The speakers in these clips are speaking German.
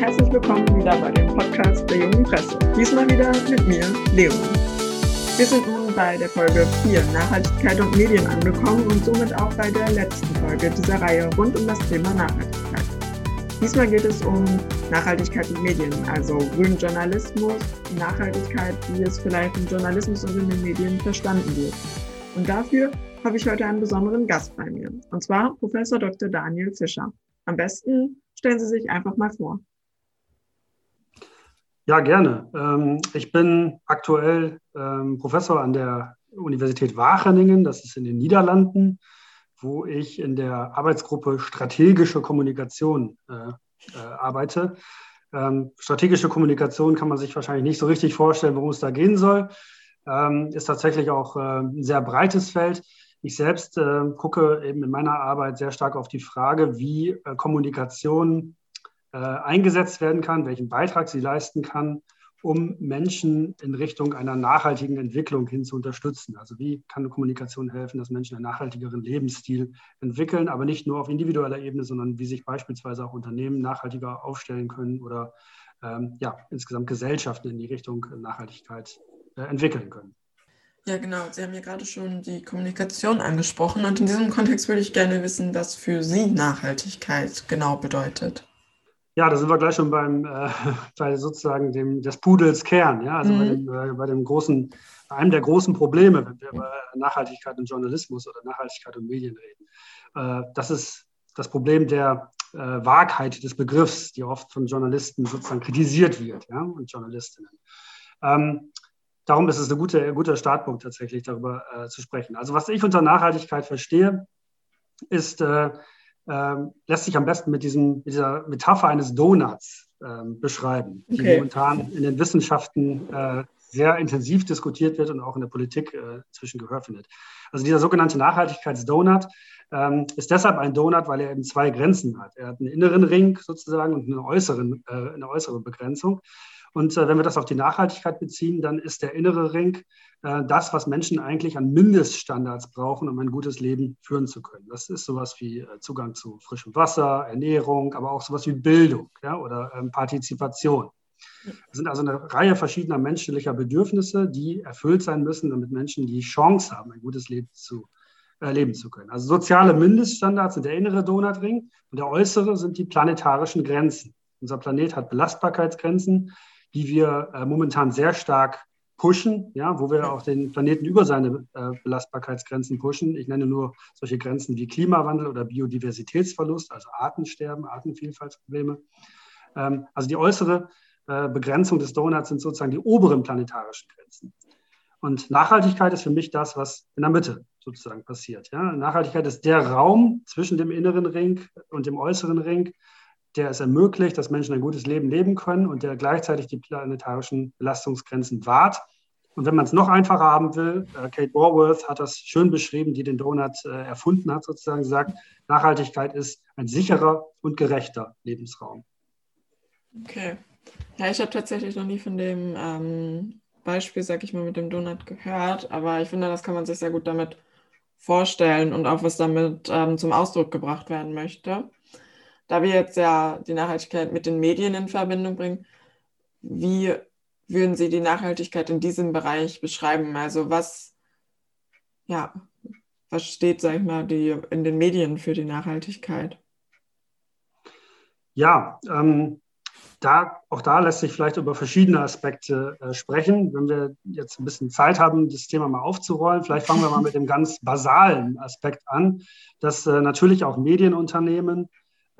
herzlich willkommen wieder bei dem Podcast der Jungen Presse. Diesmal wieder mit mir, Leon. Wir sind nun bei der Folge 4 Nachhaltigkeit und Medien angekommen und somit auch bei der letzten Folge dieser Reihe rund um das Thema Nachhaltigkeit. Diesmal geht es um Nachhaltigkeit und Medien, also grünen Journalismus, Nachhaltigkeit, wie es vielleicht im Journalismus und in den Medien verstanden wird. Und dafür habe ich heute einen besonderen Gast bei mir, und zwar Professor Dr. Daniel Fischer. Am besten stellen Sie sich einfach mal vor. Ja, gerne. Ähm, ich bin aktuell ähm, Professor an der Universität Wageningen, das ist in den Niederlanden, wo ich in der Arbeitsgruppe Strategische Kommunikation äh, äh, arbeite. Ähm, strategische Kommunikation kann man sich wahrscheinlich nicht so richtig vorstellen, worum es da gehen soll. ist tatsächlich auch äh, ein sehr breites Feld. Ich selbst gucke eben in meiner Arbeit sehr stark auf die Frage, wie Kommunikation äh, eingesetzt werden kann, welchen Beitrag sie leisten kann, um Menschen in Richtung einer nachhaltigen Entwicklung hin zu unterstützen. Also wie kann Kommunikation helfen, dass Menschen einen nachhaltigeren Lebensstil entwickeln, aber nicht nur auf individueller Ebene, sondern wie sich beispielsweise auch Unternehmen nachhaltiger aufstellen können oder ähm, ja, insgesamt Gesellschaften in die Richtung Nachhaltigkeit äh, entwickeln können. Ja, genau. Sie haben ja gerade schon die Kommunikation angesprochen und in diesem Kontext würde ich gerne wissen, was für Sie Nachhaltigkeit genau bedeutet. Ja, da sind wir gleich schon beim, äh, bei sozusagen dem, des Pudels Kern, ja, also mhm. bei, dem, äh, bei dem großen, bei einem der großen Probleme, wenn wir über Nachhaltigkeit und Journalismus oder Nachhaltigkeit und Medien reden. Äh, das ist das Problem der äh, Wahrheit des Begriffs, die oft von Journalisten sozusagen kritisiert wird, ja, und Journalistinnen. Ähm, darum ist es ein guter, guter Startpunkt tatsächlich, darüber äh, zu sprechen. Also was ich unter Nachhaltigkeit verstehe, ist, äh, äh, lässt sich am besten mit, diesem, mit dieser Metapher eines Donuts ähm, beschreiben, die okay. momentan in den Wissenschaften äh, sehr intensiv diskutiert wird und auch in der Politik äh, zwischen Gehör findet. Also dieser sogenannte Nachhaltigkeitsdonut ähm, ist deshalb ein Donut, weil er eben zwei Grenzen hat. Er hat einen inneren Ring sozusagen und eine, äußeren, äh, eine äußere Begrenzung. Und äh, wenn wir das auf die Nachhaltigkeit beziehen, dann ist der innere Ring äh, das, was Menschen eigentlich an Mindeststandards brauchen, um ein gutes Leben führen zu können. Das ist sowas wie äh, Zugang zu frischem Wasser, Ernährung, aber auch sowas wie Bildung ja, oder ähm, Partizipation. Es sind also eine Reihe verschiedener menschlicher Bedürfnisse, die erfüllt sein müssen, damit Menschen die Chance haben, ein gutes Leben zu äh, leben zu können. Also soziale Mindeststandards sind der innere Donutring und der äußere sind die planetarischen Grenzen. Unser Planet hat Belastbarkeitsgrenzen, die wir äh, momentan sehr stark pushen, ja, wo wir auch den Planeten über seine äh, Belastbarkeitsgrenzen pushen. Ich nenne nur solche Grenzen wie Klimawandel oder Biodiversitätsverlust, also Artensterben, Artenvielfaltsprobleme. Ähm, also die äußere äh, Begrenzung des Donuts sind sozusagen die oberen planetarischen Grenzen. Und Nachhaltigkeit ist für mich das, was in der Mitte sozusagen passiert. Ja? Nachhaltigkeit ist der Raum zwischen dem inneren Ring und dem äußeren Ring, der es ermöglicht, dass Menschen ein gutes Leben leben können und der gleichzeitig die planetarischen Belastungsgrenzen wahrt. Und wenn man es noch einfacher haben will, äh, Kate Warworth hat das schön beschrieben, die den Donut äh, erfunden hat, sozusagen gesagt, Nachhaltigkeit ist ein sicherer und gerechter Lebensraum. Okay. Ja, ich habe tatsächlich noch nie von dem ähm, Beispiel, sag ich mal, mit dem Donut gehört, aber ich finde, das kann man sich sehr gut damit vorstellen und auch was damit ähm, zum Ausdruck gebracht werden möchte da wir jetzt ja die Nachhaltigkeit mit den Medien in Verbindung bringen, wie würden Sie die Nachhaltigkeit in diesem Bereich beschreiben? Also was, ja, was steht, sag ich mal, die, in den Medien für die Nachhaltigkeit? Ja, ähm, da, auch da lässt sich vielleicht über verschiedene Aspekte äh, sprechen. Wenn wir jetzt ein bisschen Zeit haben, das Thema mal aufzurollen, vielleicht fangen wir mal mit dem ganz basalen Aspekt an, dass äh, natürlich auch Medienunternehmen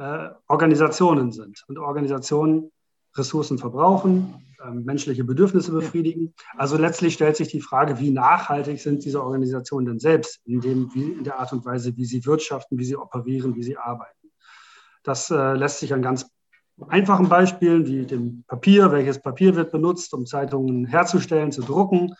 äh, Organisationen sind und Organisationen Ressourcen verbrauchen, äh, menschliche Bedürfnisse befriedigen. Also letztlich stellt sich die Frage, wie nachhaltig sind diese Organisationen denn selbst in, dem, wie, in der Art und Weise, wie sie wirtschaften, wie sie operieren, wie sie arbeiten. Das äh, lässt sich an ganz einfachen Beispielen wie dem Papier, welches Papier wird benutzt, um Zeitungen herzustellen, zu drucken,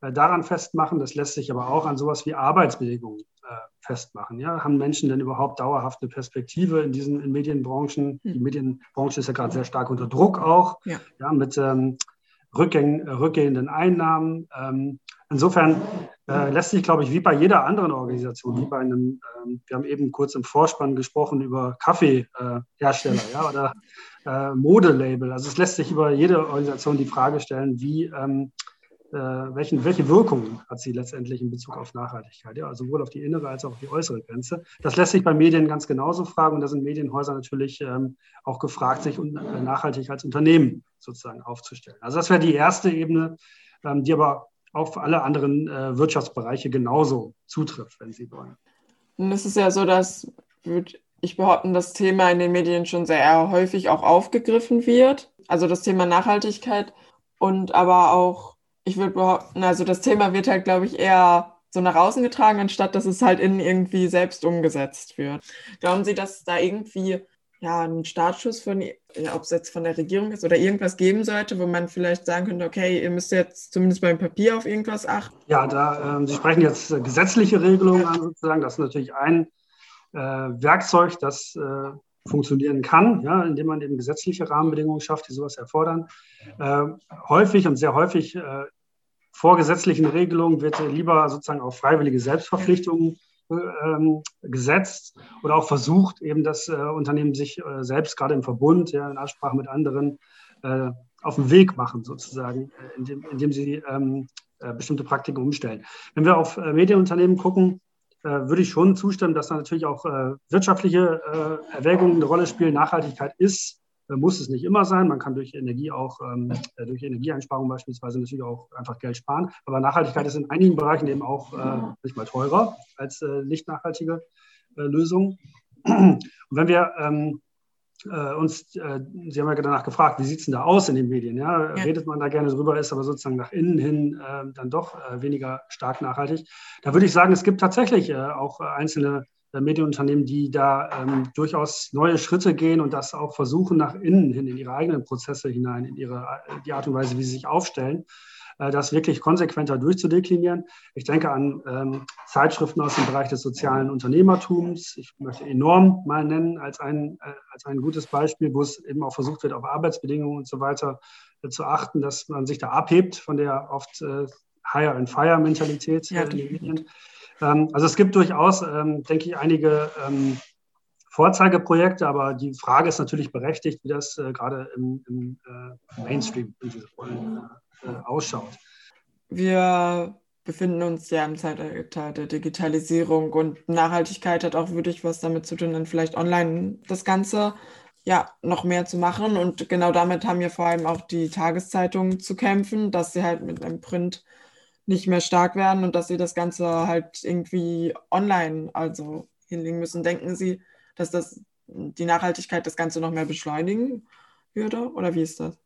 daran festmachen. Das lässt sich aber auch an sowas wie Arbeitsbedingungen äh, festmachen. Ja? Haben Menschen denn überhaupt dauerhaft eine Perspektive in diesen in Medienbranchen? Hm. Die Medienbranche ist ja gerade sehr stark unter Druck auch, ja. ja mit ähm, rückgäng, rückgehenden Einnahmen. Ähm, insofern äh, lässt sich, glaube ich, wie bei jeder anderen Organisation, wie bei einem, ähm, wir haben eben kurz im Vorspann gesprochen über Kaffeehersteller ja, oder äh, Modelabel. Also es lässt sich über jede Organisation die Frage stellen, wie, ähm, äh, welchen, welche Wirkungen hat sie letztendlich in Bezug auf Nachhaltigkeit, ja, sowohl auf die innere als auch auf die äußere Grenze. Das lässt sich bei Medien ganz genauso fragen und da sind Medienhäuser natürlich ähm, auch gefragt, sich äh, nachhaltig als Unternehmen sozusagen aufzustellen. Also das wäre die erste Ebene, ähm, die aber auf alle anderen äh, Wirtschaftsbereiche genauso zutrifft, wenn Sie wollen. Und es ist ja so, dass, würde ich behaupten, das Thema in den Medien schon sehr häufig auch aufgegriffen wird. Also das Thema Nachhaltigkeit und aber auch, ich würde behaupten, also das Thema wird halt, glaube ich, eher so nach außen getragen, anstatt dass es halt innen irgendwie selbst umgesetzt wird. Glauben Sie, dass da irgendwie ja, einen Startschuss von, ja, ob es jetzt von der Regierung ist oder irgendwas geben sollte, wo man vielleicht sagen könnte, okay, ihr müsst jetzt zumindest beim Papier auf irgendwas achten? Ja, da ähm, Sie sprechen jetzt äh, gesetzliche Regelungen an, sozusagen. Das ist natürlich ein äh, Werkzeug, das äh, funktionieren kann, ja, indem man eben gesetzliche Rahmenbedingungen schafft, die sowas erfordern. Äh, häufig und sehr häufig äh, vor gesetzlichen Regelungen wird lieber sozusagen auf freiwillige Selbstverpflichtungen ähm, gesetzt oder auch versucht, eben das äh, Unternehmen sich äh, selbst gerade im Verbund, ja, in Absprache mit anderen, äh, auf den Weg machen, sozusagen, äh, indem, indem sie ähm, äh, bestimmte Praktiken umstellen. Wenn wir auf äh, Medienunternehmen gucken, würde ich schon zustimmen, dass da natürlich auch wirtschaftliche Erwägungen eine Rolle spielen. Nachhaltigkeit ist muss es nicht immer sein. Man kann durch Energie auch, ähm, äh, durch Energieeinsparung beispielsweise natürlich auch einfach Geld sparen. Aber Nachhaltigkeit ist in einigen Bereichen eben auch äh, nicht mal teurer als äh, nicht nachhaltige äh, Lösungen. Und wenn wir ähm, äh, uns, äh, Sie haben ja danach gefragt, wie sieht es denn da aus in den Medien? Ja? ja? Redet man da gerne drüber, ist aber sozusagen nach innen hin dann doch weniger stark nachhaltig. Da würde ich sagen, es gibt tatsächlich auch einzelne äh, Medienunternehmen, die da ähm, durchaus neue Schritte gehen und das auch versuchen, nach innen hin, in ihre eigenen Prozesse hinein, in ihre, äh, die Art und Weise, wie sie sich aufstellen, äh, das wirklich konsequenter durchzudeklinieren. Ich denke an ähm, Zeitschriften aus dem Bereich des sozialen Unternehmertums. Ich möchte enorm mal nennen als ein, äh, als ein gutes Beispiel, wo es eben auch versucht wird, auf Arbeitsbedingungen und so weiter äh, zu achten, dass man sich da abhebt von der oft äh, Hire-and-Fire-Mentalität ja, in. Ähm, also es gibt durchaus, ähm, denke ich, einige ähm, Vorzeigeprojekte, aber die Frage ist natürlich berechtigt, wie das äh, gerade im, im äh, Mainstream äh, ausschaut. Wir befinden uns ja im Zeitalter der Digitalisierung und Nachhaltigkeit hat auch wirklich was damit zu tun, dann vielleicht online das Ganze ja noch mehr zu machen. Und genau damit haben ja vor allem auch die Tageszeitungen zu kämpfen, dass sie halt mit einem Print nicht mehr stark werden und dass sie das Ganze halt irgendwie online also hinlegen müssen. Denken Sie, dass das die Nachhaltigkeit das Ganze noch mehr beschleunigen würde oder wie ist das?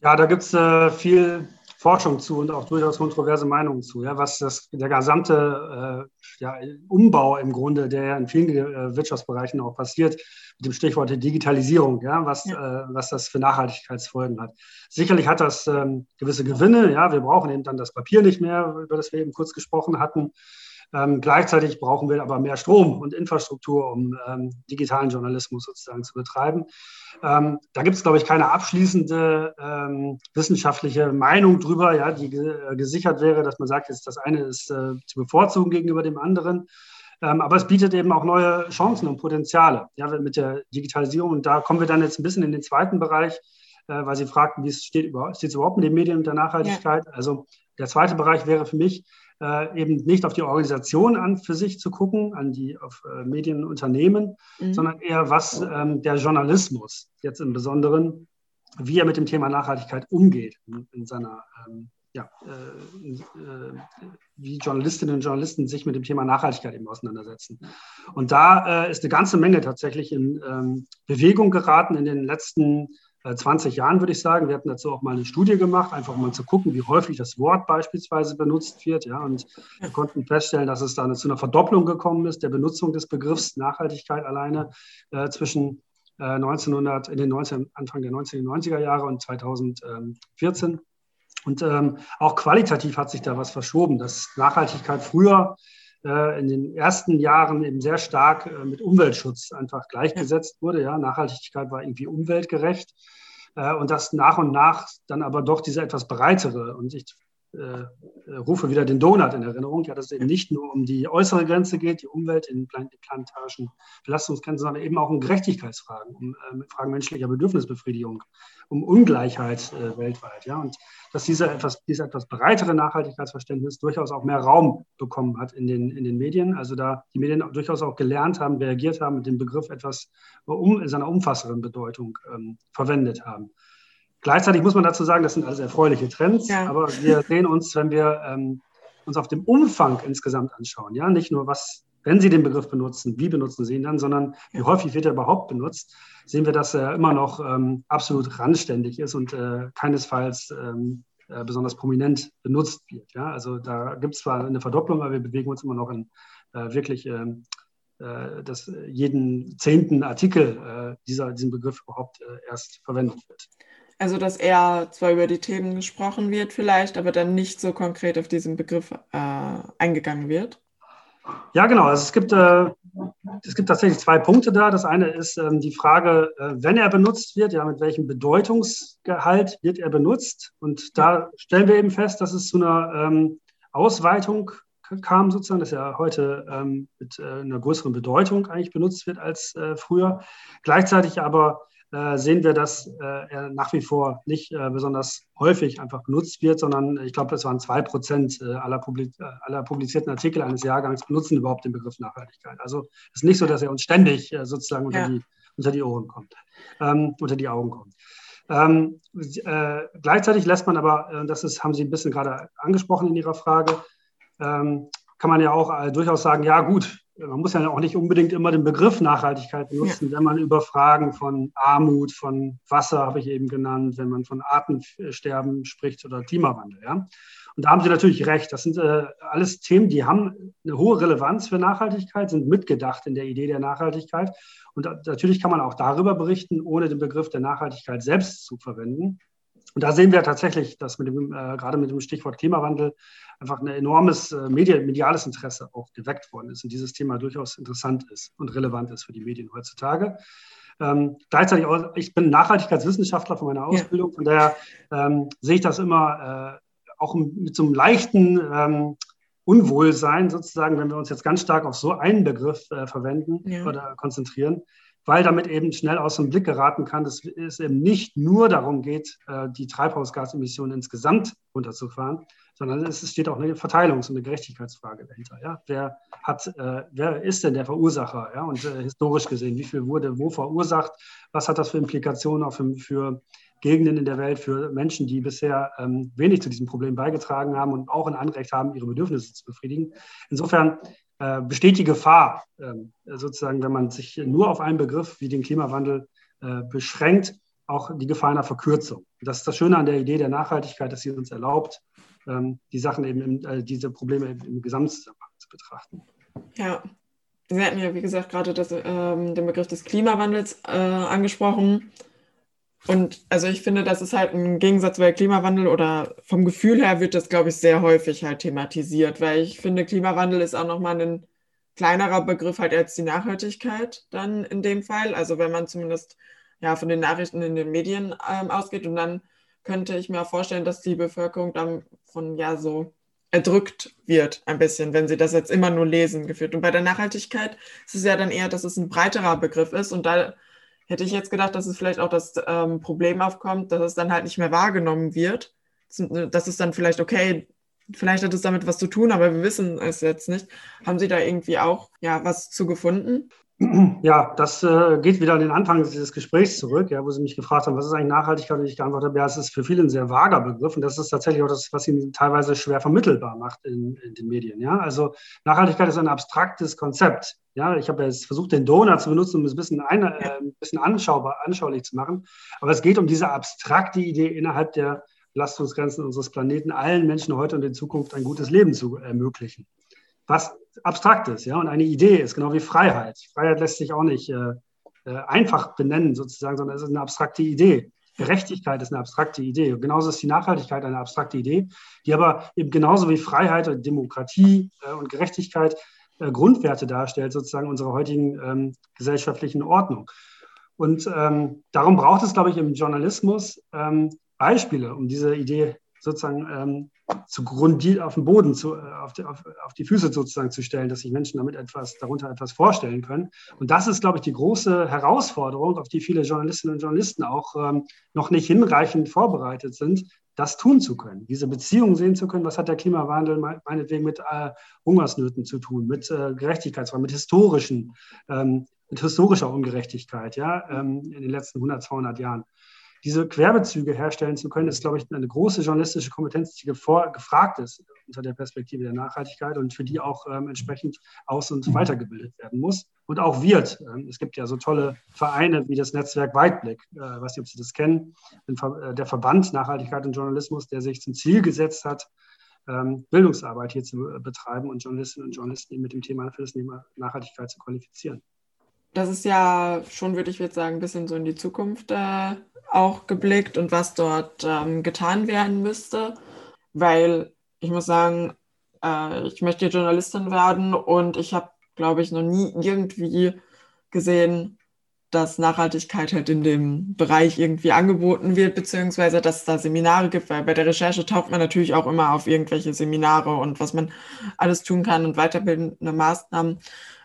Ja, da gibt es äh, viel Forschung zu und auch durchaus kontroverse Meinungen zu, ja, was das, der gesamte äh, ja, Umbau im Grunde, der in vielen äh, Wirtschaftsbereichen auch passiert, mit dem Stichwort Digitalisierung, ja, was, ja. Äh, was das für Nachhaltigkeitsfolgen hat. Sicherlich hat das ähm, gewisse Gewinne, ja, wir brauchen eben dann das Papier nicht mehr, über das wir eben kurz gesprochen hatten. Ähm, gleichzeitig brauchen wir aber mehr Strom und Infrastruktur, um ähm, digitalen Journalismus sozusagen zu betreiben. Ähm, da gibt es, glaube ich, keine abschließende ähm, wissenschaftliche Meinung drüber, ja, die ge äh, gesichert wäre, dass man sagt, jetzt das eine ist äh, zu bevorzugen gegenüber dem anderen. Ähm, aber es bietet eben auch neue Chancen und Potenziale ja, mit der Digitalisierung. Und da kommen wir dann jetzt ein bisschen in den zweiten Bereich, äh, weil Sie fragten, wie es steht, über, steht es überhaupt mit den Medien und der Nachhaltigkeit. Ja. Also der zweite Bereich wäre für mich, äh, eben nicht auf die Organisation an für sich zu gucken, an die auf äh, Medienunternehmen, mhm. sondern eher was ähm, der Journalismus jetzt im Besonderen, wie er mit dem Thema Nachhaltigkeit umgeht in, in seiner ähm, ja, äh, äh, wie Journalistinnen und Journalisten sich mit dem Thema Nachhaltigkeit eben auseinandersetzen. Und da äh, ist eine ganze Menge tatsächlich in ähm, Bewegung geraten in den letzten 20 Jahren, würde ich sagen. Wir hatten dazu auch mal eine Studie gemacht, einfach mal zu gucken, wie häufig das Wort beispielsweise benutzt wird. Ja, und wir konnten feststellen, dass es da zu einer Verdopplung gekommen ist, der Benutzung des Begriffs Nachhaltigkeit alleine äh, zwischen äh, 1900, in den 19, Anfang der 1990er Jahre und 2014. Und ähm, auch qualitativ hat sich da was verschoben, dass Nachhaltigkeit früher äh, in den ersten Jahren eben sehr stark äh, mit Umweltschutz einfach gleichgesetzt wurde. Ja, Nachhaltigkeit war irgendwie umweltgerecht. Äh, und dass nach und nach dann aber doch diese etwas breitere und ich rufe wieder den Donut in Erinnerung, ja, dass es eben nicht nur um die äußere Grenze geht, die Umwelt, die planetarischen Belastungsgrenzen, sondern eben auch um Gerechtigkeitsfragen, um äh, Fragen menschlicher Bedürfnisbefriedigung, um Ungleichheit äh, weltweit. Ja, und dass dieser etwas, dieses etwas breitere Nachhaltigkeitsverständnis durchaus auch mehr Raum bekommen hat in den, in den Medien. Also da die Medien durchaus auch gelernt haben, reagiert haben, mit dem Begriff etwas um, in seiner umfassenden Bedeutung ähm, verwendet haben. Gleichzeitig muss man dazu sagen, das sind alles erfreuliche Trends, ja. aber wir sehen uns, wenn wir ähm, uns auf dem Umfang insgesamt anschauen, ja, nicht nur was, wenn Sie den Begriff benutzen, wie benutzen Sie ihn dann, sondern wie häufig wird er überhaupt benutzt, sehen wir, dass er immer noch ähm, absolut randständig ist und äh, keinesfalls ähm, äh, besonders prominent benutzt wird. Ja? Also da gibt es zwar eine Verdopplung, aber wir bewegen uns immer noch in äh, wirklich ähm, äh, dass jeden zehnten Artikel äh, dieser, diesen Begriff überhaupt äh, erst verwendet wird. Also, dass eher zwar über die Themen gesprochen wird, vielleicht, aber dann nicht so konkret auf diesen Begriff äh, eingegangen wird. Ja, genau. Also es gibt, äh, es gibt tatsächlich zwei Punkte da. Das eine ist ähm, die Frage, äh, wenn er benutzt wird, ja, mit welchem Bedeutungsgehalt wird er benutzt? Und da stellen wir eben fest, dass es zu einer ähm, Ausweitung kam, sozusagen, dass er heute ähm, mit äh, einer größeren Bedeutung eigentlich benutzt wird als äh, früher. Gleichzeitig aber sehen wir, dass äh, er nach wie vor nicht äh, besonders häufig einfach benutzt wird, sondern ich glaube, es waren zwei Prozent aller, publiz aller, publizierten Artikel eines Jahrgangs benutzen überhaupt den Begriff Nachhaltigkeit. Also es ist nicht so, dass er uns ständig sozusagen unter, ja. die, unter die Ohren kommt, ähm, unter die Augen kommt. Ähm, äh, gleichzeitig lässt man aber, äh, das ist, haben Sie ein bisschen gerade angesprochen in Ihrer Frage, ähm, kann man ja auch äh, durchaus sagen, ja gut, man muss ja auch nicht unbedingt immer den Begriff Nachhaltigkeit benutzen, ja. wenn man über Fragen von Armut, von Wasser, habe ich eben genannt, wenn man von Artensterben spricht oder Klimawandel. Ja? Und da haben Sie natürlich recht. Das sind äh, alles Themen, die haben eine hohe Relevanz für Nachhaltigkeit, sind mitgedacht in der Idee der Nachhaltigkeit. Und da, natürlich kann man auch darüber berichten, ohne den Begriff der Nachhaltigkeit selbst zu verwenden. Und da sehen wir tatsächlich, dass mit dem, äh, gerade mit dem Stichwort Klimawandel einfach ein enormes äh, mediales Interesse auch geweckt worden ist und dieses Thema durchaus interessant ist und relevant ist für die Medien heutzutage. Ähm, gleichzeitig, auch, ich bin Nachhaltigkeitswissenschaftler von meiner Ausbildung, ja. von daher ähm, sehe ich das immer äh, auch mit so einem leichten ähm, Unwohlsein sozusagen, wenn wir uns jetzt ganz stark auf so einen Begriff äh, verwenden ja. oder konzentrieren, weil damit eben schnell aus dem Blick geraten kann, dass es eben nicht nur darum geht, äh, die Treibhausgasemissionen insgesamt runterzufahren, sondern es steht auch eine Verteilungs- und eine Gerechtigkeitsfrage dahinter. Ja? Wer, hat, äh, wer ist denn der Verursacher? Ja? Und äh, historisch gesehen, wie viel wurde wo verursacht? Was hat das für Implikationen auch für, Gegenden in der Welt, für Menschen, die bisher ähm, wenig zu diesem Problem beigetragen haben und auch ein Anrecht haben, ihre Bedürfnisse zu befriedigen? Insofern äh, besteht die Gefahr, ähm, sozusagen, wenn man sich nur auf einen Begriff wie den Klimawandel äh, beschränkt, auch die Gefahr einer Verkürzung. Das ist das Schöne an der Idee der Nachhaltigkeit, dass sie uns erlaubt, ähm, die Sachen eben, im, äh, diese Probleme im Gesamtzusammenhang zu betrachten. Ja, Sie hatten ja, wie gesagt, gerade das, ähm, den Begriff des Klimawandels äh, angesprochen. Und also ich finde, das ist halt ein Gegensatz, weil Klimawandel oder vom Gefühl her wird das, glaube ich, sehr häufig halt thematisiert, weil ich finde, Klimawandel ist auch nochmal ein kleinerer Begriff halt als die Nachhaltigkeit dann in dem Fall. Also wenn man zumindest ja von den Nachrichten in den Medien ähm, ausgeht und dann könnte ich mir vorstellen, dass die Bevölkerung dann von ja so erdrückt wird ein bisschen, wenn sie das jetzt immer nur lesen geführt. Und bei der Nachhaltigkeit ist es ja dann eher, dass es ein breiterer Begriff ist und da hätte ich jetzt gedacht, dass es vielleicht auch das ähm, Problem aufkommt, dass es dann halt nicht mehr wahrgenommen wird. Das ist dann vielleicht okay, vielleicht hat es damit was zu tun, aber wir wissen es jetzt nicht. Haben Sie da irgendwie auch ja was zu gefunden? Ja, das äh, geht wieder an den Anfang dieses Gesprächs zurück, ja, wo Sie mich gefragt haben, was ist eigentlich Nachhaltigkeit? Und ich geantwortet habe, ja, es ist für viele ein sehr vager Begriff und das ist tatsächlich auch das, was ihn teilweise schwer vermittelbar macht in, in den Medien. Ja? Also Nachhaltigkeit ist ein abstraktes Konzept. Ja, ich habe jetzt versucht, den Donut zu benutzen, um es ein bisschen, ein, äh, ein bisschen anschaubar, anschaulich zu machen. Aber es geht um diese abstrakte Idee, innerhalb der Belastungsgrenzen unseres Planeten allen Menschen heute und in Zukunft ein gutes Leben zu ermöglichen was Abstraktes, ja, und eine Idee ist, genau wie Freiheit. Freiheit lässt sich auch nicht äh, äh, einfach benennen, sozusagen, sondern es ist eine abstrakte Idee. Gerechtigkeit ist eine abstrakte Idee. Und genauso ist die Nachhaltigkeit eine abstrakte Idee, die aber eben genauso wie Freiheit und Demokratie äh, und Gerechtigkeit äh, Grundwerte darstellt, sozusagen unserer heutigen ähm, gesellschaftlichen Ordnung. Und ähm, darum braucht es, glaube ich, im Journalismus ähm, Beispiele, um diese Idee sozusagen ähm, zu grundiert auf den Boden, zu, äh, auf, die, auf, auf, die Füße sozusagen zu stellen, dass sich Menschen damit etwas, darunter etwas vorstellen können. Und das ist, glaube ich, die große Herausforderung, auf die viele Journalistinnen und Journalisten auch ähm, noch nicht hinreichend vorbereitet sind, das tun zu können, diese Beziehung sehen zu können, was hat der Klimawandel meinetwegen mit äh, Hungersnöten zu tun, mit äh, Gerechtigkeitsfragen, mit historischen, ähm, mit historischer Ungerechtigkeit, ja, ähm, in den letzten 100, 200 Jahren diese Querbezüge herstellen zu können, ist, glaube ich, eine große journalistische Kompetenz, die gefragt ist unter der Perspektive der Nachhaltigkeit und für die auch ähm, entsprechend aus- und weitergebildet werden muss und auch wird. Ähm, es gibt ja so tolle Vereine wie das Netzwerk Weitblick, äh, weiß nicht, ob Sie das kennen, äh, der Verband Nachhaltigkeit und Journalismus, der sich zum Ziel gesetzt hat, ähm, Bildungsarbeit hier zu äh, betreiben und Journalistinnen und Journalisten mit dem Thema für das Thema Nachhaltigkeit zu qualifizieren. Das ist ja schon, würde ich jetzt sagen, ein bisschen so in die Zukunft äh, auch geblickt und was dort ähm, getan werden müsste, weil ich muss sagen, äh, ich möchte Journalistin werden und ich habe, glaube ich, noch nie irgendwie gesehen, dass Nachhaltigkeit halt in dem Bereich irgendwie angeboten wird, beziehungsweise dass es da Seminare gibt, weil bei der Recherche taucht man natürlich auch immer auf irgendwelche Seminare und was man alles tun kann und weiterbildende Maßnahmen.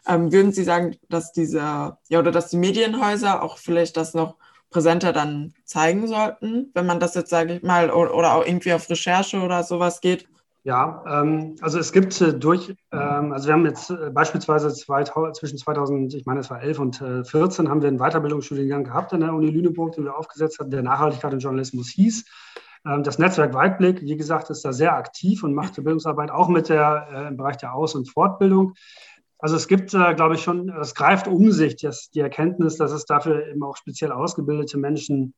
Ähm, würden Sie sagen, dass diese, ja, oder dass die Medienhäuser auch vielleicht das noch präsenter dann zeigen sollten, wenn man das jetzt, sage ich mal, oder auch irgendwie auf Recherche oder sowas geht? Ja, ähm, also es gibt äh, durch, ähm, also wir haben jetzt äh, beispielsweise zwei, zwischen 2000, ich meine es war 11 und äh, 14, haben wir einen Weiterbildungsstudiengang gehabt an der Uni Lüneburg, den wir aufgesetzt hatten, der Nachhaltigkeit und Journalismus hieß. Ähm, das Netzwerk Weitblick, wie gesagt, ist da sehr aktiv und macht Bildungsarbeit auch mit der, äh, im Bereich der Aus- und Fortbildung. Also es gibt, äh, glaube ich, schon, es greift um sich dass die Erkenntnis, dass es dafür eben auch speziell ausgebildete Menschen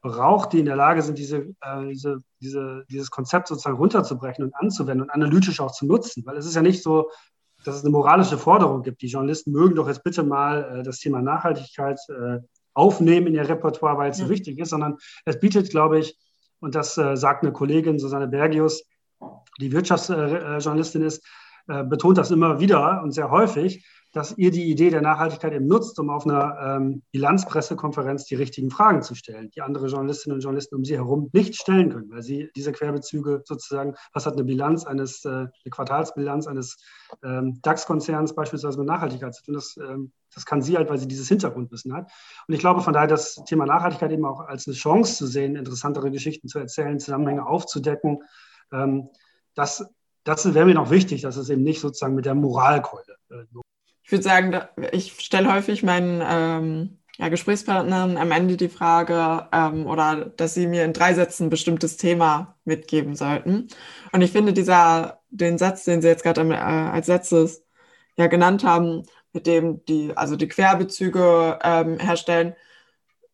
braucht, die in der Lage sind, diese, äh, diese, diese, dieses Konzept sozusagen runterzubrechen und anzuwenden und analytisch auch zu nutzen. Weil es ist ja nicht so, dass es eine moralische Forderung gibt. Die Journalisten mögen doch jetzt bitte mal äh, das Thema Nachhaltigkeit äh, aufnehmen in ihr Repertoire, weil es ja. so wichtig ist, sondern es bietet, glaube ich, und das äh, sagt eine Kollegin, Susanne Bergius, die Wirtschaftsjournalistin ist, äh, betont das immer wieder und sehr häufig, dass ihr die Idee der Nachhaltigkeit eben nutzt, um auf einer ähm, Bilanzpressekonferenz die richtigen Fragen zu stellen, die andere Journalistinnen und Journalisten um sie herum nicht stellen können, weil sie diese Querbezüge sozusagen, was hat eine Bilanz eines, äh, eine Quartalsbilanz eines ähm, DAX-Konzerns beispielsweise mit Nachhaltigkeit zu tun, das, ähm, das kann sie halt, weil sie dieses Hintergrundwissen hat. Und ich glaube von daher, das Thema Nachhaltigkeit eben auch als eine Chance zu sehen, interessantere Geschichten zu erzählen, Zusammenhänge aufzudecken, ähm, das das wäre mir noch wichtig, dass es eben nicht sozusagen mit der Moralkeule. Äh, ich würde sagen, ich stelle häufig meinen ähm, ja, Gesprächspartnern am Ende die Frage ähm, oder dass sie mir in drei Sätzen ein bestimmtes Thema mitgeben sollten. Und ich finde dieser, den Satz, den Sie jetzt gerade äh, als letztes ja genannt haben, mit dem die, also die Querbezüge ähm, herstellen,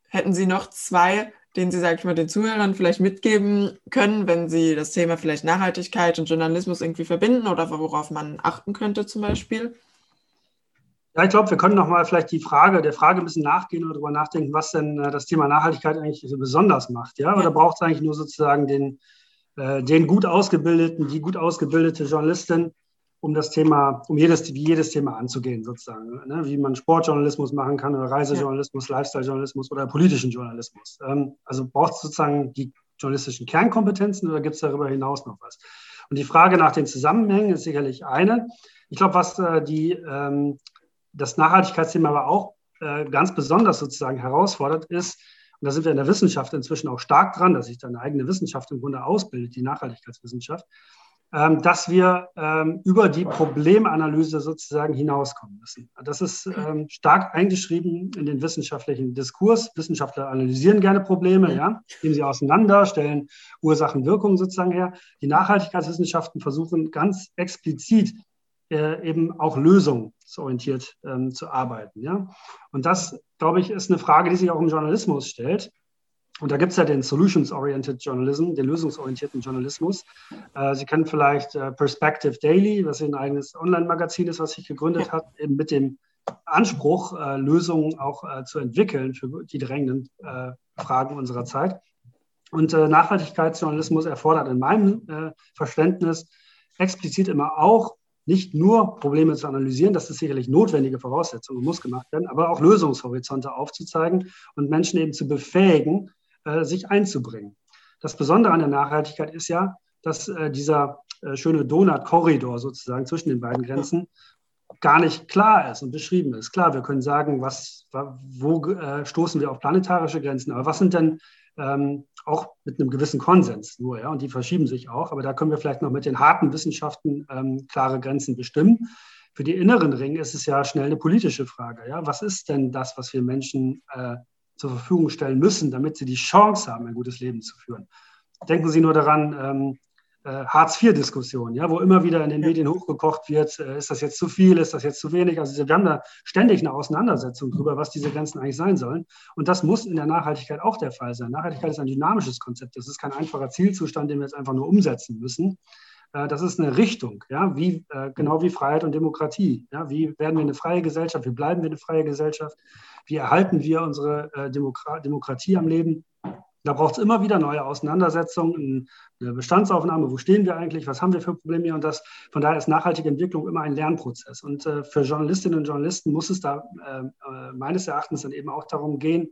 hätten Sie noch zwei den Sie, sage ich mal, den Zuhörern vielleicht mitgeben können, wenn Sie das Thema vielleicht Nachhaltigkeit und Journalismus irgendwie verbinden oder worauf man achten könnte zum Beispiel? Ja, ich glaube, wir können nochmal vielleicht die Frage, der Frage ein bisschen nachgehen oder darüber nachdenken, was denn äh, das Thema Nachhaltigkeit eigentlich so besonders macht. Ja? Oder ja. braucht es eigentlich nur sozusagen den, äh, den gut ausgebildeten, die gut ausgebildete Journalistin, um das Thema, um jedes, jedes Thema anzugehen, sozusagen. Ne? Wie man Sportjournalismus machen kann oder Reisejournalismus, ja. Lifestyle-Journalismus oder politischen Journalismus. Ähm, also braucht es sozusagen die journalistischen Kernkompetenzen oder gibt es darüber hinaus noch was? Und die Frage nach den Zusammenhängen ist sicherlich eine. Ich glaube, was äh, die, ähm, das Nachhaltigkeitsthema aber auch äh, ganz besonders sozusagen herausfordert, ist, und da sind wir in der Wissenschaft inzwischen auch stark dran, dass sich da eine eigene Wissenschaft im Grunde ausbildet, die Nachhaltigkeitswissenschaft, dass wir ähm, über die Problemanalyse sozusagen hinauskommen müssen. Das ist ähm, stark eingeschrieben in den wissenschaftlichen Diskurs. Wissenschaftler analysieren gerne Probleme, ja, nehmen sie auseinander, stellen Ursachen, Wirkungen sozusagen her. Die Nachhaltigkeitswissenschaften versuchen ganz explizit äh, eben auch lösungsorientiert ähm, zu arbeiten. Ja? Und das, glaube ich, ist eine Frage, die sich auch im Journalismus stellt. Und da gibt es ja den Solutions-Oriented Journalism, den lösungsorientierten Journalismus. Äh, Sie kennen vielleicht äh, Perspective Daily, was ein eigenes Online-Magazin ist, was sich gegründet hat, eben mit dem Anspruch, äh, Lösungen auch äh, zu entwickeln für die drängenden äh, Fragen unserer Zeit. Und äh, Nachhaltigkeitsjournalismus erfordert in meinem Verständnis explizit immer auch nicht nur Probleme zu analysieren, das ist sicherlich notwendige Voraussetzung und muss gemacht werden, aber auch Lösungshorizonte aufzuzeigen und Menschen eben zu befähigen, äh, sich einzubringen. das Besondere an der Nachhaltigkeit ist ja, dass äh, dieser äh, schöne Donut-Korridor sozusagen zwischen den beiden Grenzen gar nicht klar ist und beschrieben ist. Klar, wir können sagen, was, wo äh, stoßen wir auf planetarische Grenzen, aber was sind denn ähm, auch mit einem gewissen Konsens nur, ja, und die verschieben sich auch, aber da können wir vielleicht noch mit den harten Wissenschaften ähm, klare Grenzen bestimmen. Für die inneren Ringe ist es ja schnell eine politische Frage. Ja? Was ist denn das, was wir Menschen äh, zur Verfügung stellen müssen, damit sie die Chance haben, ein gutes Leben zu führen? Denken Sie nur daran, ähm, äh, Hartz-IV-Diskussion, ja, wo immer wieder in den. Medien hochgekocht wird, äh, ist das jetzt zu viel, ist das jetzt zu wenig? Also wir haben da ständig eine Auseinandersetzung darüber, was diese Grenzen eigentlich sein sollen. Und das muss in der Nachhaltigkeit auch der Fall sein. Nachhaltigkeit ist ein dynamisches Konzept. Das ist kein einfacher Zielzustand, den wir jetzt einfach nur umsetzen müssen. Äh, das ist eine Richtung, ja, wie, äh, genau wie Freiheit und Demokratie. Ja, wie werden wir eine freie Gesellschaft? Wie bleiben wir eine freie Gesellschaft? Wie erhalten wir unsere äh, Demokra Demokratie am Leben? Da braucht es immer wieder neue Auseinandersetzungen, eine Bestandsaufnahme, wo stehen wir eigentlich, was haben wir für Probleme hier und das. Von daher ist nachhaltige Entwicklung immer ein Lernprozess. Und für Journalistinnen und Journalisten muss es da meines Erachtens dann eben auch darum gehen,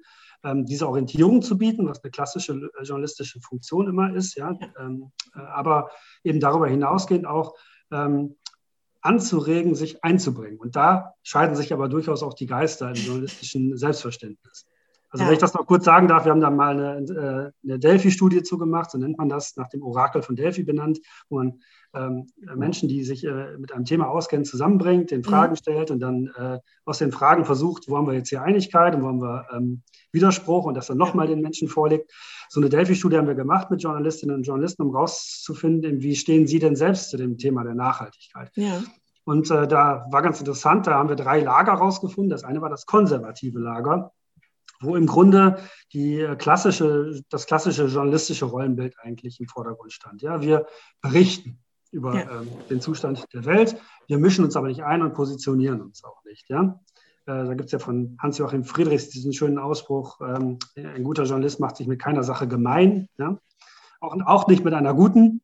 diese Orientierung zu bieten, was eine klassische äh, journalistische Funktion immer ist, ja. Ähm, äh, aber eben darüber hinausgehend auch ähm, anzuregen, sich einzubringen. Und da scheiden sich aber durchaus auch die Geister im journalistischen Selbstverständnis. Also ja. wenn ich das noch kurz sagen darf, wir haben da mal eine, äh, eine Delphi-Studie zugemacht, so nennt man das, nach dem Orakel von Delphi benannt, wo man ähm, Menschen, die sich äh, mit einem Thema auskennen, zusammenbringt, den Fragen mhm. stellt und dann äh, aus den Fragen versucht, wo haben wir jetzt hier Einigkeit und wo haben wir ähm, Widerspruch und das dann nochmal den Menschen vorlegt. So eine Delphi-Studie haben wir gemacht mit Journalistinnen und Journalisten, um rauszufinden, wie stehen sie denn selbst zu dem Thema der Nachhaltigkeit. Ja. Und äh, da war ganz interessant, da haben wir drei Lager rausgefunden. Das eine war das konservative Lager wo im Grunde die äh, klassische, das klassische journalistische Rollenbild eigentlich im Vordergrund stand. Ja, wir berichten über ja. ähm, den Zustand der Welt, wir mischen uns aber nicht ein und positionieren uns auch nicht. Ja, äh, da gibt es ja von Hans-Joachim Friedrichs diesen schönen Ausspruch: ähm, Ein guter Journalist macht sich mit keiner Sache gemein, ja? auch, auch nicht mit einer guten.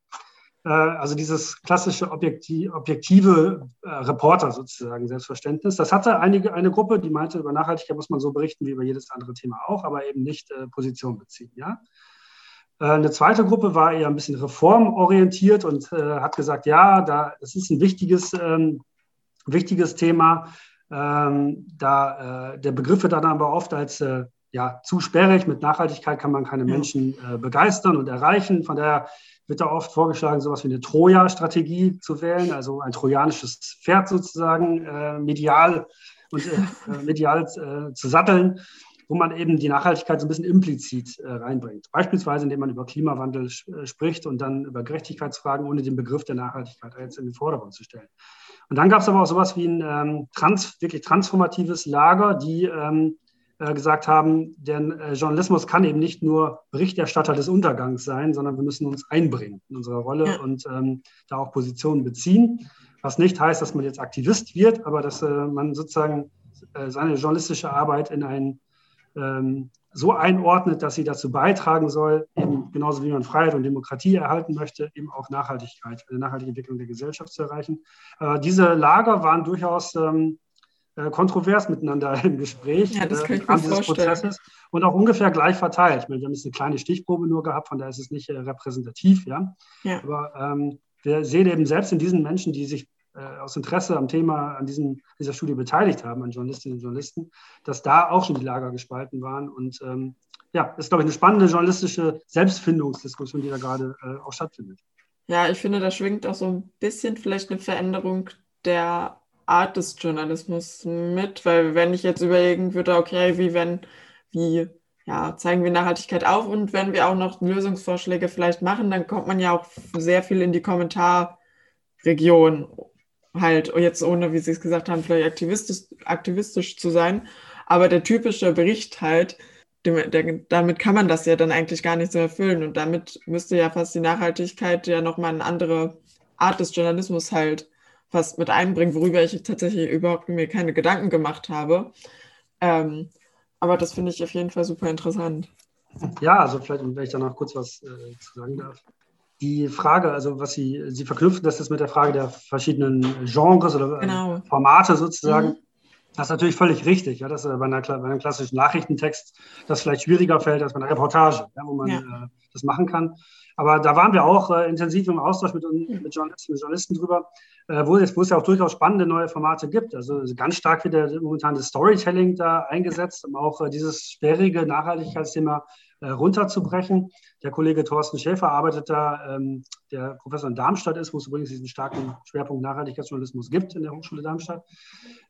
Äh, also dieses klassische objektiv, objektive äh, Reporter sozusagen, Selbstverständnis. Das hatte einige, eine Gruppe, die meinte, über Nachhaltigkeit muss man so berichten wie über jedes andere Thema auch, aber eben nicht äh, Position beziehen. Ja? Äh, eine zweite Gruppe war eher ein bisschen reformorientiert und äh, hat gesagt, ja, da, das ist ein wichtiges, ähm, wichtiges Thema. Ähm, da, äh, der Begriff wird dann aber oft als ja, zu sperrig. Mit Nachhaltigkeit kann man keine Menschen begeistern und erreichen. Von daher wird da oft vorgeschlagen, sowas wie eine Troja-Strategie zu wählen, also ein trojanisches Pferd sozusagen äh, medial und äh, äh medial äh, zu satteln, wo man eben die Nachhaltigkeit so ein bisschen implizit äh, reinbringt. Beispielsweise, indem man über Klimawandel äh, spricht und dann über Gerechtigkeitsfragen, ohne den Begriff der Nachhaltigkeit jetzt in den Vordergrund zu stellen. Und dann gab es aber auch sowas wie ein ähm, trans, wirklich transformatives Lager, die ähm, äh, gesagt haben, der äh, Journalismus kann eben nicht nur Berichterstatter des Untergangs sein, sondern wir müssen uns einbringen in unsere Rolle ja. und ähm, da auch Positionen beziehen. Was nicht heißt, dass man jetzt Aktivist wird, aber dass äh, man sozusagen äh, seine journalistische Arbeit in ein ähm, so einordnet, dass sie dazu beitragen soll, eben genauso wie man Freiheit und Demokratie erhalten möchte, eben auch Nachhaltigkeit, eine nachhaltige Entwicklung der Gesellschaft zu erreichen. Äh, diese Lager waren durchaus ähm, äh, kontrovers miteinander im Gespräch ja, das äh, mir vorstellen. Prozesses und auch ungefähr gleich verteilt. Ich meine, wir haben jetzt eine kleine Stichprobe nur gehabt, von daher ist es nicht äh, repräsentativ, ja. ja. Aber ähm, wir sehen eben selbst in diesen Menschen, die sich äh, aus Interesse am Thema an diesem, dieser Studie beteiligt haben, an Journalistinnen und Journalisten, dass da auch schon die Lager gespalten waren. Und ähm, ja, ist, glaube ich, eine spannende journalistische Selbstfindungsdiskussion, die da gerade äh, auch stattfindet. Ja, ich finde, da schwingt auch so ein bisschen vielleicht eine Veränderung der Art des Journalismus mit, weil wenn ich jetzt überlegen würde, okay, wie wenn, wie ja, zeigen wir Nachhaltigkeit auf und wenn wir auch noch Lösungsvorschläge vielleicht machen, dann kommt man ja auch sehr viel in die Kommentarregion halt, jetzt ohne, wie Sie es gesagt haben, vielleicht aktivistisch, aktivistisch zu sein, aber der typische Bericht halt, dem, der, damit kann man das ja dann eigentlich gar nicht so erfüllen und damit müsste ja fast die Nachhaltigkeit ja nochmal eine andere Art des Journalismus halt was mit einbringen, worüber ich tatsächlich überhaupt mir keine Gedanken gemacht habe. Ähm, aber das finde ich auf jeden Fall super interessant. Ja, also vielleicht, wenn ich da noch kurz was äh, zu sagen darf. Die Frage, also was Sie, Sie verknüpfen das jetzt mit der Frage der verschiedenen Genres oder äh, genau. Formate sozusagen. Mhm. Das ist natürlich völlig richtig, ja, dass äh, bei, einer, bei, einem klassischen Nachrichtentext das vielleicht schwieriger fällt als bei einer Reportage, ja, wo man ja. äh, das machen kann. Aber da waren wir auch äh, intensiv im Austausch mit, mit, Journalisten, mit Journalisten drüber, äh, wo, es, wo es ja auch durchaus spannende neue Formate gibt. Also ganz stark wird der, momentan das Storytelling da eingesetzt, um auch äh, dieses sperrige Nachhaltigkeitsthema runterzubrechen. Der Kollege Thorsten Schäfer arbeitet da, ähm, der Professor in Darmstadt ist, wo es übrigens diesen starken Schwerpunkt Nachhaltigkeitsjournalismus gibt in der Hochschule Darmstadt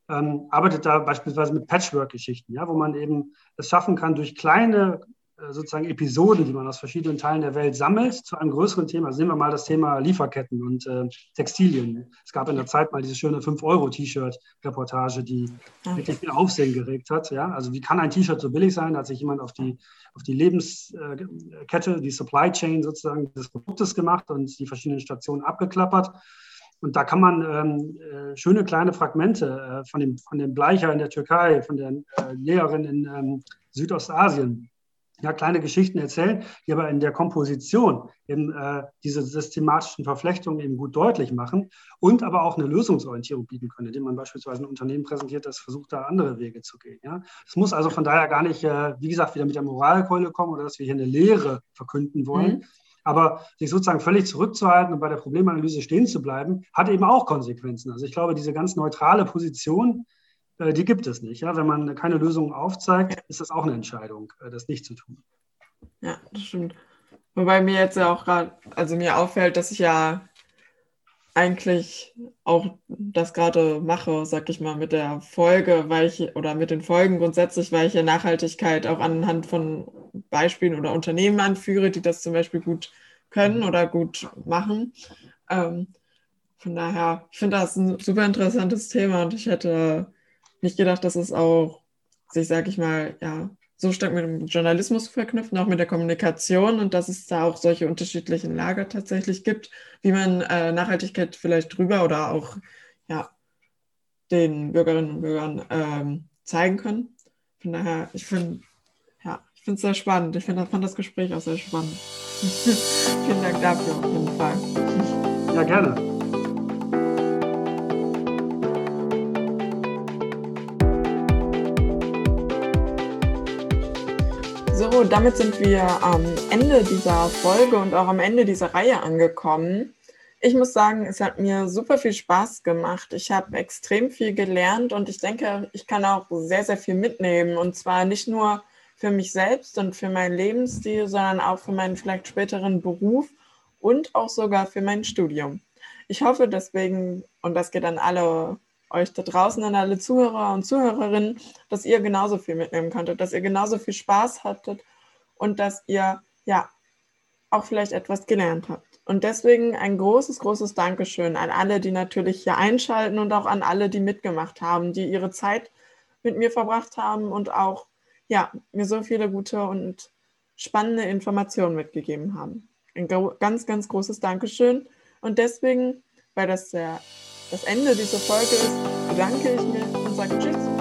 ähm, arbeitet da beispielsweise mit Patchwork-Geschichten, ja, wo man eben es schaffen kann, durch kleine äh, sozusagen Episoden, die man aus verschiedenen Teilen der Welt sammelt, zu einem größeren Thema. Also nehmen wir mal das Thema Lieferketten und äh, Textilien. Es gab in der Zeit mal diese schöne 5-Euro-T-Shirt-Reportage, die okay. wirklich viel Aufsehen geregt hat. Ja? Also wie kann ein T-Shirt so billig sein? Da hat sich jemand auf die, auf die Lebenskette, die Supply Chain sozusagen des Produktes gemacht und die verschiedenen Stationen abgeklappert. Und da kann man ähm, äh, schöne kleine Fragmente äh, von, dem, von dem Bleicher in der Türkei, von der äh, Lehrerin in ähm, Südostasien, ja, kleine Geschichten erzählen, die aber in der Komposition eben äh, diese systematischen Verflechtungen eben gut deutlich machen und aber auch eine Lösungsorientierung bieten können, indem man beispielsweise ein Unternehmen präsentiert, das versucht, da andere Wege zu gehen. Ja. Es muss also von daher gar nicht, äh, wie gesagt, wieder mit der Moralkeule kommen oder dass wir hier eine Lehre verkünden wollen, mhm. Aber sich sozusagen völlig zurückzuhalten und bei der Problemanalyse stehen zu bleiben, hat eben auch Konsequenzen. Also ich glaube, diese ganz neutrale Position, die gibt es nicht. Ja? Wenn man keine Lösung aufzeigt, ist das auch eine Entscheidung, äh, das nicht zu tun. Ja, das stimmt. Wobei mir jetzt ja auch gerade, also mir auffällt, dass ich ja eigentlich auch das gerade mache, sag ich mal, mit der Folge, weil ich, oder mit den Folgen grundsätzlich, weil ich ja Nachhaltigkeit auch anhand von Beispielen oder Unternehmen anführe, die das zum Beispiel gut können oder gut machen. Ähm, von daher, ich finde das ein super interessantes Thema und ich hätte nicht gedacht, dass es auch sich, sag ich mal, ja, so stark mit dem Journalismus verknüpft, auch mit der Kommunikation und dass es da auch solche unterschiedlichen Lager tatsächlich gibt, wie man äh, Nachhaltigkeit vielleicht drüber oder auch ja, den Bürgerinnen und Bürgern ähm, zeigen kann. Von daher, ich finde ja, ich finde es sehr spannend. Ich find, fand das Gespräch auch sehr spannend. Vielen Dank dafür auf jeden Fall. Ja, gerne. So, damit sind wir am Ende dieser Folge und auch am Ende dieser Reihe angekommen. Ich muss sagen, es hat mir super viel Spaß gemacht. Ich habe extrem viel gelernt und ich denke, ich kann auch sehr, sehr viel mitnehmen. Und zwar nicht nur für mich selbst und für meinen Lebensstil, sondern auch für meinen vielleicht späteren Beruf und auch sogar für mein Studium. Ich hoffe deswegen, und das geht an alle euch da draußen, an alle Zuhörer und Zuhörerinnen, dass ihr genauso viel mitnehmen konntet, dass ihr genauso viel Spaß hattet und dass ihr ja auch vielleicht etwas gelernt habt. Und deswegen ein großes, großes Dankeschön an alle, die natürlich hier einschalten und auch an alle, die mitgemacht haben, die ihre Zeit mit mir verbracht haben und auch ja, mir so viele gute und spannende Informationen mitgegeben haben. Ein ganz, ganz großes Dankeschön. Und deswegen, weil das der das Ende dieser Folge ist, bedanke ich mich und sage Tschüss.